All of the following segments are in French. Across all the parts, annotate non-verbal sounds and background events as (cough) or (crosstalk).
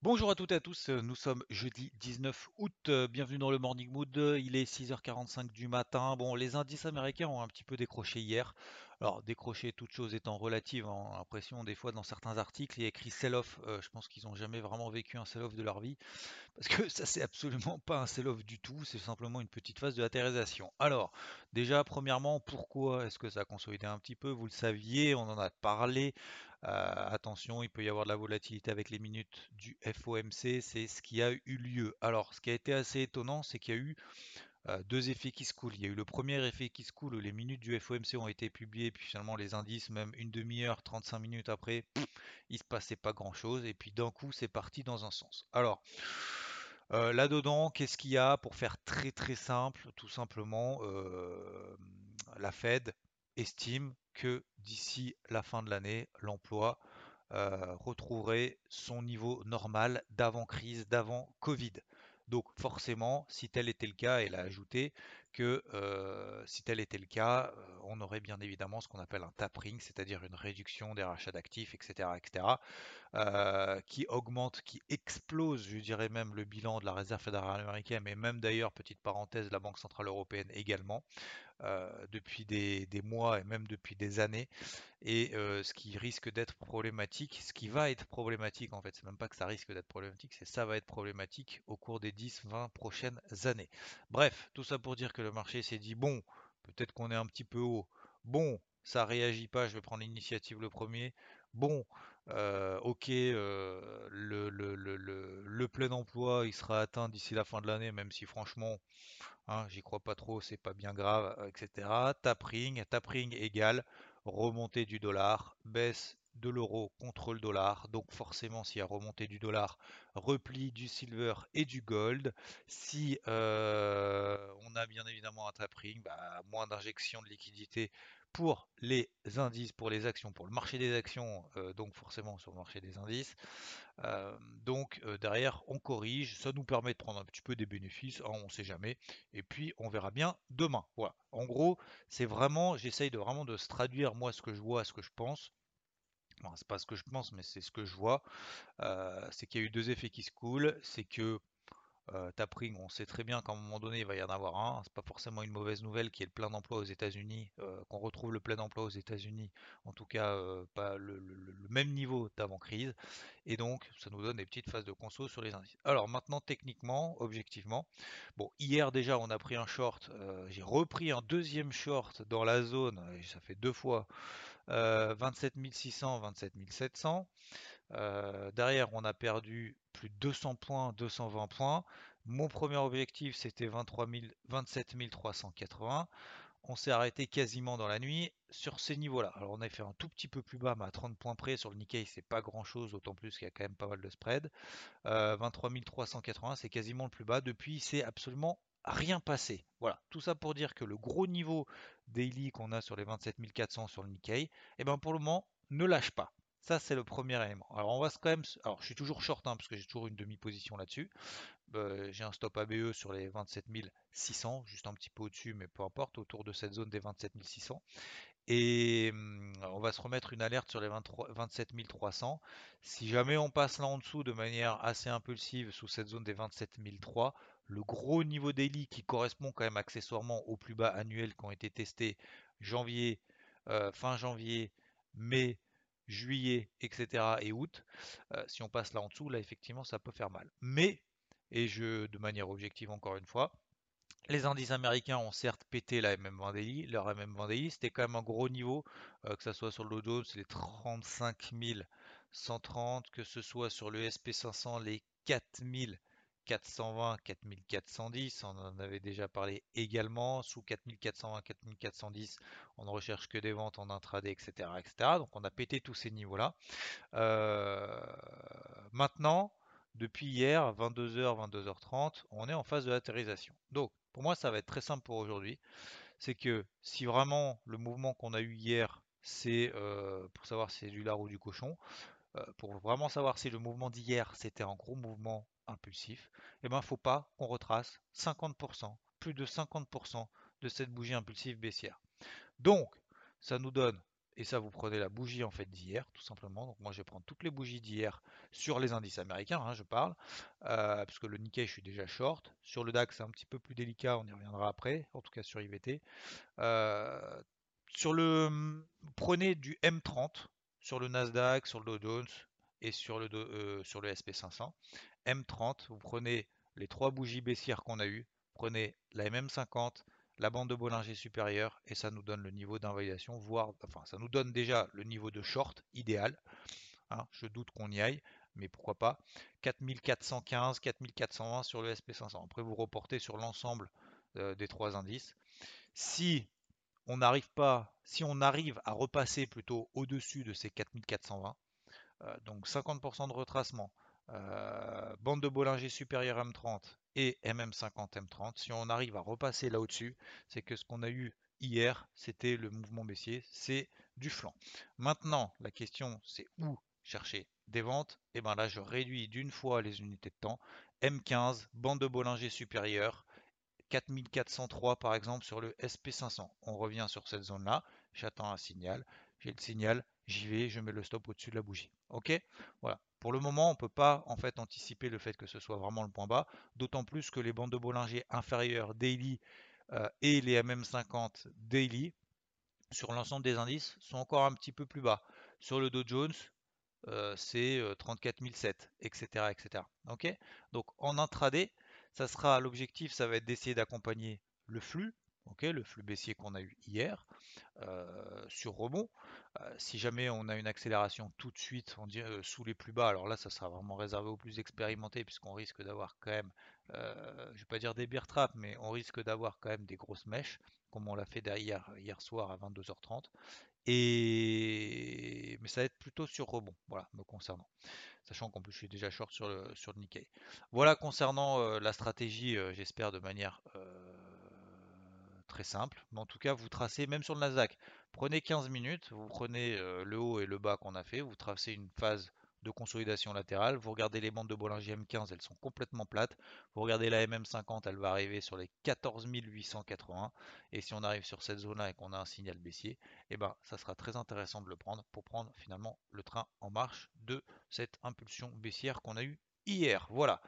Bonjour à toutes et à tous, nous sommes jeudi 19 août, euh, bienvenue dans le Morning Mood, il est 6h45 du matin. Bon, les indices américains ont un petit peu décroché hier. Alors, décrocher toute chose étant relative, hein, on a l'impression des fois dans certains articles, il y a écrit sell-off. Euh, je pense qu'ils n'ont jamais vraiment vécu un sell-off de leur vie, (laughs) parce que ça c'est absolument pas un sell-off du tout, c'est simplement une petite phase de latérisation. Alors, déjà, premièrement, pourquoi est-ce que ça a consolidé un petit peu? Vous le saviez, on en a parlé. Euh, attention, il peut y avoir de la volatilité avec les minutes du FOMC, c'est ce qui a eu lieu. Alors, ce qui a été assez étonnant, c'est qu'il y a eu euh, deux effets qui se coulent. Il y a eu le premier effet qui se coule les minutes du FOMC ont été publiées, puis finalement les indices, même une demi-heure, 35 minutes après, il se passait pas grand-chose, et puis d'un coup, c'est parti dans un sens. Alors, euh, là-dedans, qu'est-ce qu'il y a pour faire très très simple Tout simplement, la Fed estime que d'ici la fin de l'année, l'emploi euh, retrouverait son niveau normal d'avant-crise, d'avant Covid. Donc forcément, si tel était le cas, elle a ajouté que euh, si tel était le cas, euh, on aurait bien évidemment ce qu'on appelle un tapering, c'est-à-dire une réduction des rachats d'actifs, etc., etc., qui augmente, qui explose, je dirais même, le bilan de la Réserve fédérale américaine, mais même d'ailleurs, petite parenthèse, la Banque centrale européenne également. Euh, depuis des, mois et même depuis des années. Et euh, ce qui risque d'être problématique, ce qui va être problématique en fait, c'est même pas que ça risque d'être problématique, c'est ça va être problématique au cours des 10-20 prochaines années. Bref, tout ça pour dire que le marché s'est dit bon, peut-être qu'on est un petit peu haut. Bon, ça réagit pas, je vais prendre l'initiative le premier. Bon, euh, ok, le, le, plein emploi, il sera atteint d'ici la fin de l'année, même si franchement, Hein, j'y crois pas trop, c'est pas bien grave, euh, etc. Tapering, tapering égale remontée du dollar, baisse de l'euro contre le dollar. Donc forcément, s'il y a remontée du dollar, repli du silver et du gold. Si euh, on a bien évidemment un tapering, bah, moins d'injection de liquidité pour les indices, pour les actions, pour le marché des actions, euh, donc forcément sur le marché des indices. Euh, donc derrière, on corrige, ça nous permet de prendre un petit peu des bénéfices, hein, on ne sait jamais, et puis on verra bien demain. Voilà. En gros, c'est vraiment, j'essaye de vraiment de se traduire moi ce que je vois, ce que je pense. C'est pas ce que je pense, mais c'est ce que je vois. c'est qu'il y a eu deux effets qui se coulent. C'est que euh, Tapring, on sait très bien qu'à un moment donné, il va y en avoir un. C'est pas forcément une mauvaise nouvelle qui est le plein d'emploi aux États-Unis, euh, qu'on retrouve le plein d'emploi aux États-Unis, en tout cas euh, pas le, même niveau d'avant-crise. Et donc, ça nous donne des petites phases de conso sur les indices. Alors maintenant, techniquement, objectivement, bon, hier déjà, on a pris un short. J'ai repris un deuxième short dans la zone, ça fait deux fois. 27 600, 27 700. Derrière, on a perdu plus de 200 points, 220 points. Mon premier objectif, c'était 23 27 380. On s'est arrêté quasiment dans la nuit sur ces niveaux-là. Alors on a fait un tout petit peu plus bas, mais à 30 points près sur le Nikkei, c'est pas grand-chose, d'autant plus qu'il y a quand même pas mal de spread. 23 380, c'est quasiment le plus bas. Depuis, c'est absolument rien passé. Voilà, tout ça pour dire que le gros niveau daily qu'on a sur les 27 400 sur le Nikkei, eh ben pour le moment, ne lâche pas. Ça, c'est le premier élément. Alors, on va quand même. Alors, je suis toujours short, hein, parce que j'ai toujours une demi-position là-dessus. Euh, j'ai un stop ABE sur les 27 600, juste un petit peu au-dessus, mais peu importe, autour de cette zone des 27 600. Et hum, on va se remettre une alerte sur les 23, 27 300. Si jamais on passe là en dessous de manière assez impulsive sous cette zone des 27 300, le gros niveau daily qui correspond quand même accessoirement au plus bas annuel qui ont été testés janvier, euh, fin janvier, mai, juillet, etc. et août, euh, si on passe là en dessous, là effectivement ça peut faire mal. Mais, et je de manière objective encore une fois, les indices américains ont certes pété la MM20 daily, leur MM20 daily, c'était quand même un gros niveau, que ce soit sur le Dow c'est les 35 130, que ce soit sur le SP500 les 4000 4420, 4410, on en avait déjà parlé également. Sous 4420, 4410, on ne recherche que des ventes en intraday, etc., etc. Donc on a pété tous ces niveaux-là. Euh, maintenant, depuis hier, 22h, 22h30, on est en phase de latérisation. Donc pour moi, ça va être très simple pour aujourd'hui. C'est que si vraiment le mouvement qu'on a eu hier, c'est euh, pour savoir si c'est du lard ou du cochon, pour vraiment savoir si le mouvement d'hier c'était un gros mouvement impulsif, eh ben faut pas qu'on retrace 50%, plus de 50% de cette bougie impulsive baissière. Donc, ça nous donne, et ça vous prenez la bougie en fait d'hier, tout simplement. Donc moi je vais prendre toutes les bougies d'hier sur les indices américains, hein, je parle, euh, parce que le Nikkei je suis déjà short. Sur le DAX c'est un petit peu plus délicat, on y reviendra après, en tout cas sur IVT. Euh, sur le, prenez du M30 sur le Nasdaq, sur le Dow Jones et sur le, euh, sur le SP500. M30, vous prenez les trois bougies baissières qu'on a eues, prenez la MM50, la bande de Bollinger supérieure et ça nous donne le niveau d'invalidation, voire, enfin, ça nous donne déjà le niveau de short idéal. Hein, je doute qu'on y aille, mais pourquoi pas. 4415, 4420 sur le SP500. Après, vous reportez sur l'ensemble euh, des trois indices. Si on n'arrive pas, si on arrive à repasser plutôt au-dessus de ces 4420, euh, donc 50% de retracement, euh, bande de Bollinger supérieure M30 et MM50 M30, si on arrive à repasser là au-dessus, c'est que ce qu'on a eu hier, c'était le mouvement baissier, c'est du flanc. Maintenant, la question c'est où chercher des ventes? Et eh bien là, je réduis d'une fois les unités de temps. M15, bande de Bollinger supérieure, 4403 par exemple sur le SP500. On revient sur cette zone-là, j'attends un signal, j'ai le signal, j'y vais, je mets le stop au-dessus de la bougie. Ok? Voilà. Pour le moment, on ne peut pas en fait anticiper le fait que ce soit vraiment le point bas, d'autant plus que les bandes de Bollinger inférieures daily euh, et les MM50 daily sur l'ensemble des indices sont encore un petit peu plus bas. Sur le Dow Jones, euh, c'est 34 007, etc., etc. Ok? Donc en intraday, ça sera l'objectif, ça va être d'essayer d'accompagner le flux, le flux baissier qu'on a eu hier euh, sur rebond. Euh, si jamais on a une accélération tout de suite, on dit sous les plus bas, alors là, ça sera vraiment réservé aux plus expérimentés puisqu'on risque d'avoir quand même, je vais pas dire des beer traps, mais on risque d'avoir quand même des grosses mèches, comme on l'a fait derrière hier soir à 22h30. Et mais ça va être plutôt sur rebond, voilà, me concernant. Sachant qu'en plus je suis déjà short sur le, sur le Nikkei. Voilà concernant euh, la stratégie, euh, j'espère de manière euh, très simple. Mais en tout cas, vous tracez, même sur le Nasdaq, prenez 15 minutes, vous prenez le haut et le bas qu'on a fait, vous tracez une phase de consolidation latérale. Vous regardez les bandes de Bollinger M15, elles sont complètement plates. Vous regardez la MM50, elle va arriver sur les 14 880. Et si on arrive sur cette zone-là et qu'on a un signal baissier, eh ben, ça sera très intéressant de le prendre pour prendre finalement le train en marche de cette impulsion baissière qu'on a eue hier. Voilà.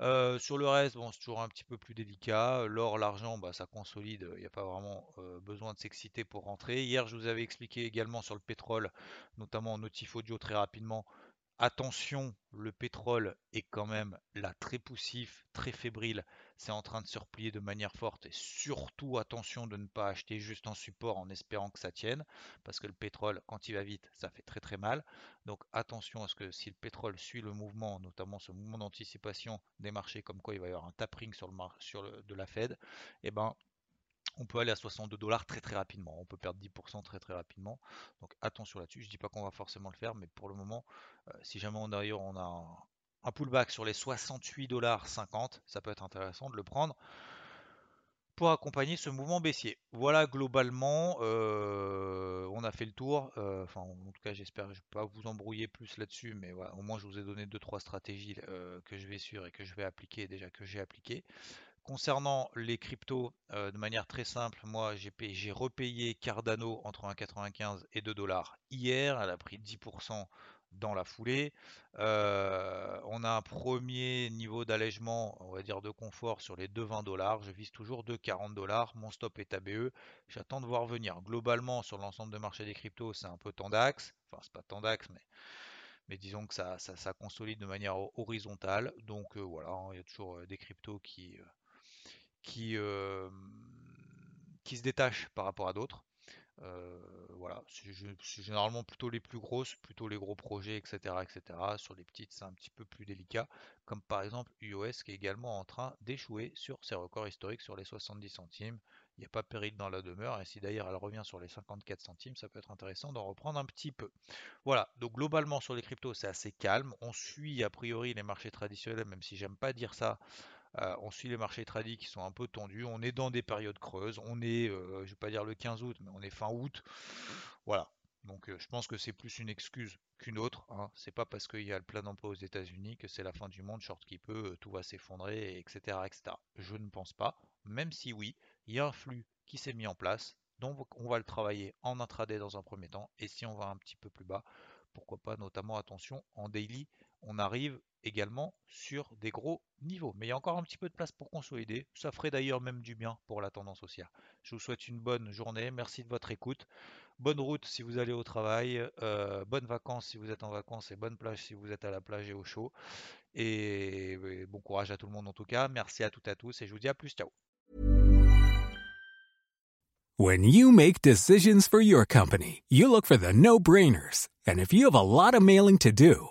Euh, sur le reste, bon, c'est toujours un petit peu plus délicat. L'or, l'argent, bah, ça consolide. Il n'y a pas vraiment euh, besoin de s'exciter pour rentrer. Hier, je vous avais expliqué également sur le pétrole, notamment en notif audio très rapidement, Attention, le pétrole est quand même là très poussif, très fébrile. C'est en train de se replier de manière forte. Et surtout, attention de ne pas acheter juste en support en espérant que ça tienne. Parce que le pétrole, quand il va vite, ça fait très très mal. Donc attention à ce que si le pétrole suit le mouvement, notamment ce mouvement d'anticipation des marchés, comme quoi il va y avoir un tapering sur le, sur de la Fed, et eh ben on peut aller à 62 dollars très rapidement. On peut perdre 10% très très rapidement. Donc attention là-dessus. Je dis pas qu'on va forcément le faire, mais pour le moment, euh, si jamais on, d'ailleurs on a un, pullback sur les 68 dollars 50, ça peut être intéressant de le prendre pour accompagner ce mouvement baissier. Voilà globalement, euh, on a fait le tour. Euh, enfin, en tout cas, j'espère je ne pas vous embrouiller plus là-dessus, mais au moins je vous ai donné deux trois stratégies que je vais suivre et que je vais appliquer déjà que j'ai appliqué. Concernant les cryptos, euh, de manière très simple, moi j'ai repayé Cardano entre 1,95 et 2 dollars hier. Elle a pris 10% dans la foulée. Euh, on a un premier niveau d'allègement, on va dire de confort sur les 2,20 dollars. Je vise toujours 2,40 dollars. Mon stop est ABE. J'attends de voir venir. Globalement, sur l'ensemble de marché des cryptos, c'est un peu tendax. Enfin, c'est pas tendax, mais mais disons que ça, ça, consolide de manière horizontale. Donc euh, voilà, hein, il y a toujours des cryptos qui, qui se détachent par rapport à d'autres. voilà, c'est généralement plutôt les plus grosses, plutôt les gros projets, etc., etc. Sur les petites, c'est un petit peu plus délicat, comme par exemple UOS qui est également en train d'échouer sur ses records historiques sur les 70 centimes. Il n'y a pas péril dans la demeure, et si d'ailleurs elle revient sur les 54 centimes, ça peut être intéressant d'en reprendre un petit peu. Voilà, donc globalement sur les cryptos, c'est assez calme. On suit a priori les marchés traditionnels, même si j'aime pas dire ça. Euh, on suit les marchés tradis qui sont un peu tendus. On est dans des périodes creuses. On est, euh, je vais pas dire le 15 août, mais on est fin août. Voilà. Donc euh, je pense que c'est plus une excuse qu'une autre. Hein. C'est pas parce qu'il y a le plein d'emploi aux États-Unis que c'est la fin du monde, short qui peut, tout va s'effondrer, etc., etc. Je ne pense pas. Même si oui, il y a un flux qui s'est mis en place. Donc on va le travailler en intraday dans un premier temps. Et si on va un petit peu plus bas, pourquoi pas notamment attention en daily, on arrive également sur des gros niveaux. Mais il y a encore un petit peu de place pour consolider. Ça ferait d'ailleurs même du bien pour la tendance haussière. Je vous souhaite une bonne journée. Merci de votre écoute. Bonne route si vous allez au travail. Euh, bonnes vacances si vous êtes en vacances et bonne plage si vous êtes à la plage et au chaud. Et, bon courage à tout le monde en tout cas. Merci à toutes et à tous et je vous dis à plus. Ciao. When you make decisions for your company, you look for the no-brainers. And if you have a lot of mailing to do,